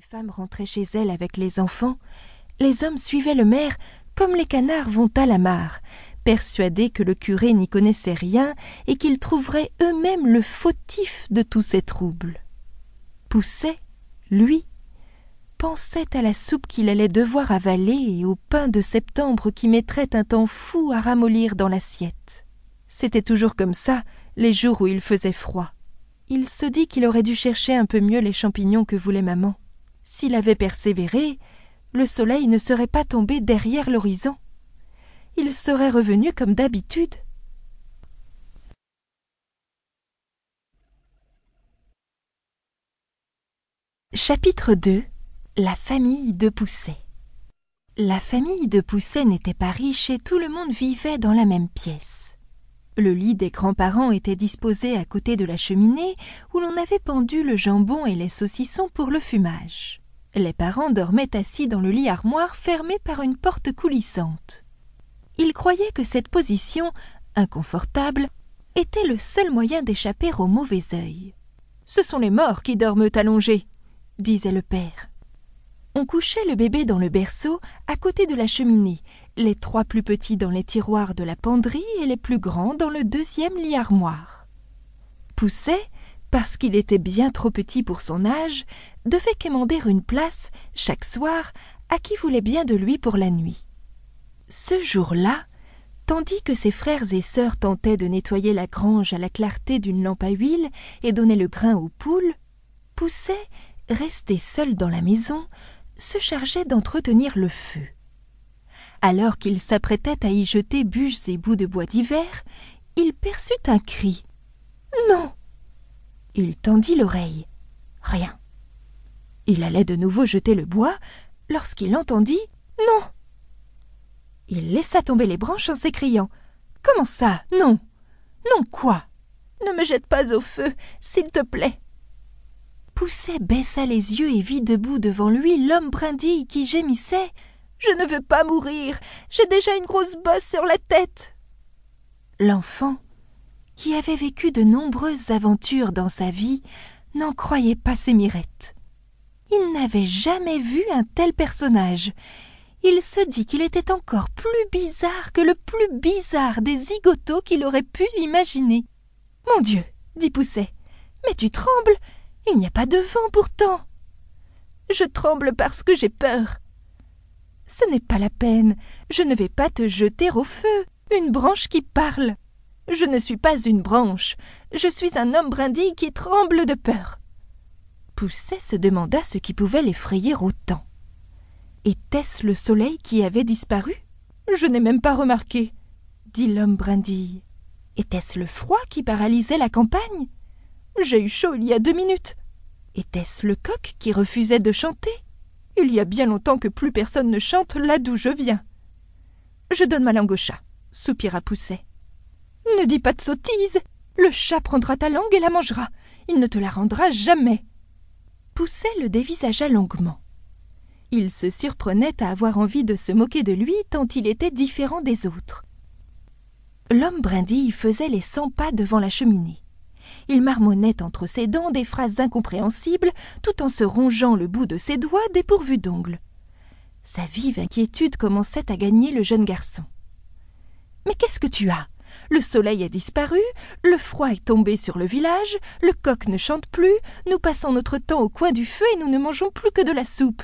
les femmes rentraient chez elles avec les enfants, les hommes suivaient le maire comme les canards vont à la mare, persuadés que le curé n'y connaissait rien et qu'ils trouveraient eux-mêmes le fautif de tous ces troubles. Pousset, lui, pensait à la soupe qu'il allait devoir avaler et au pain de septembre qui mettrait un temps fou à ramollir dans l'assiette. C'était toujours comme ça les jours où il faisait froid. Il se dit qu'il aurait dû chercher un peu mieux les champignons que voulait maman. S'il avait persévéré, le soleil ne serait pas tombé derrière l'horizon. Il serait revenu comme d'habitude. Chapitre 2 La famille de Pousset La famille de Pousset n'était pas riche et tout le monde vivait dans la même pièce. Le lit des grands-parents était disposé à côté de la cheminée où l'on avait pendu le jambon et les saucissons pour le fumage. Les parents dormaient assis dans le lit armoire fermé par une porte coulissante. Ils croyaient que cette position, inconfortable, était le seul moyen d'échapper au mauvais œil. Ce sont les morts qui dorment allongés, disait le père. On couchait le bébé dans le berceau à côté de la cheminée, les trois plus petits dans les tiroirs de la penderie et les plus grands dans le deuxième lit armoire. Pousset, parce qu'il était bien trop petit pour son âge, devait quémander une place, chaque soir, à qui voulait bien de lui pour la nuit. Ce jour-là, tandis que ses frères et sœurs tentaient de nettoyer la grange à la clarté d'une lampe à huile et donnaient le grain aux poules, Pousset, resté seul dans la maison, se chargeait d'entretenir le feu. Alors qu'il s'apprêtait à y jeter bûches et bouts de bois d'hiver, il perçut un cri. Non. Il tendit l'oreille. Rien. Il allait de nouveau jeter le bois lorsqu'il entendit Non. Il laissa tomber les branches en s'écriant Comment ça Non Non quoi Ne me jette pas au feu, s'il te plaît. Pousset baissa les yeux et vit debout devant lui l'homme brindille qui gémissait Je ne veux pas mourir, j'ai déjà une grosse bosse sur la tête. L'enfant, qui avait vécu de nombreuses aventures dans sa vie, n'en croyait pas ses mirettes. Il n'avait jamais vu un tel personnage. Il se dit qu'il était encore plus bizarre que le plus bizarre des zigotos qu'il aurait pu imaginer. Mon Dieu, dit Pousset, mais tu trembles Il n'y a pas de vent pourtant. Je tremble parce que j'ai peur. Ce n'est pas la peine, je ne vais pas te jeter au feu, une branche qui parle. Je ne suis pas une branche, je suis un homme brindille qui tremble de peur. Pousset se demanda ce qui pouvait l'effrayer autant. Était-ce le soleil qui avait disparu? Je n'ai même pas remarqué, dit l'homme brindille. Était-ce le froid qui paralysait la campagne? J'ai eu chaud il y a deux minutes. Était-ce le coq qui refusait de chanter? Il y a bien longtemps que plus personne ne chante là d'où je viens. Je donne ma langue au chat, soupira Pousset. Ne dis pas de sottises. Le chat prendra ta langue et la mangera. Il ne te la rendra jamais. Pousset le dévisagea longuement. Il se surprenait à avoir envie de se moquer de lui tant il était différent des autres. L'homme brindille faisait les cent pas devant la cheminée. Il marmonnait entre ses dents des phrases incompréhensibles tout en se rongeant le bout de ses doigts dépourvus d'ongles. Sa vive inquiétude commençait à gagner le jeune garçon. Mais qu'est-ce que tu as? Le soleil a disparu, le froid est tombé sur le village, le coq ne chante plus, nous passons notre temps au coin du feu et nous ne mangeons plus que de la soupe.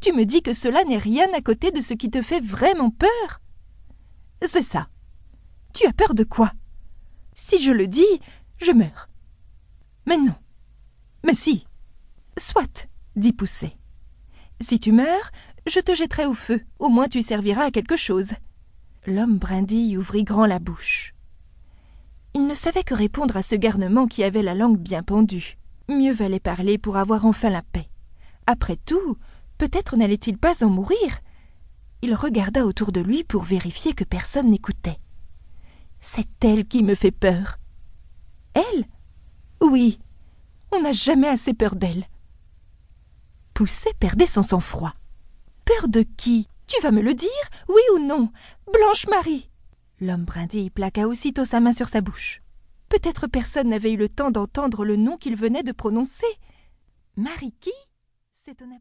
Tu me dis que cela n'est rien à côté de ce qui te fait vraiment peur C'est ça. Tu as peur de quoi? Si je le dis, je meurs. Mais non. Mais si. Soit, dit Pousset. Si tu meurs, je te jetterai au feu, au moins tu serviras à quelque chose. L'homme brindille ouvrit grand la bouche. Il ne savait que répondre à ce garnement qui avait la langue bien pendue. Mieux valait parler pour avoir enfin la paix. Après tout, peut-être n'allait-il pas en mourir. Il regarda autour de lui pour vérifier que personne n'écoutait. C'est elle qui me fait peur. Elle? Oui, on n'a jamais assez peur d'elle. Pousset perdait son sang-froid. Peur de qui? Tu vas me le dire, oui ou non? Blanche Marie L'homme brindille plaqua aussitôt sa main sur sa bouche. Peut-être personne n'avait eu le temps d'entendre le nom qu'il venait de prononcer. Marie qui? S'étonna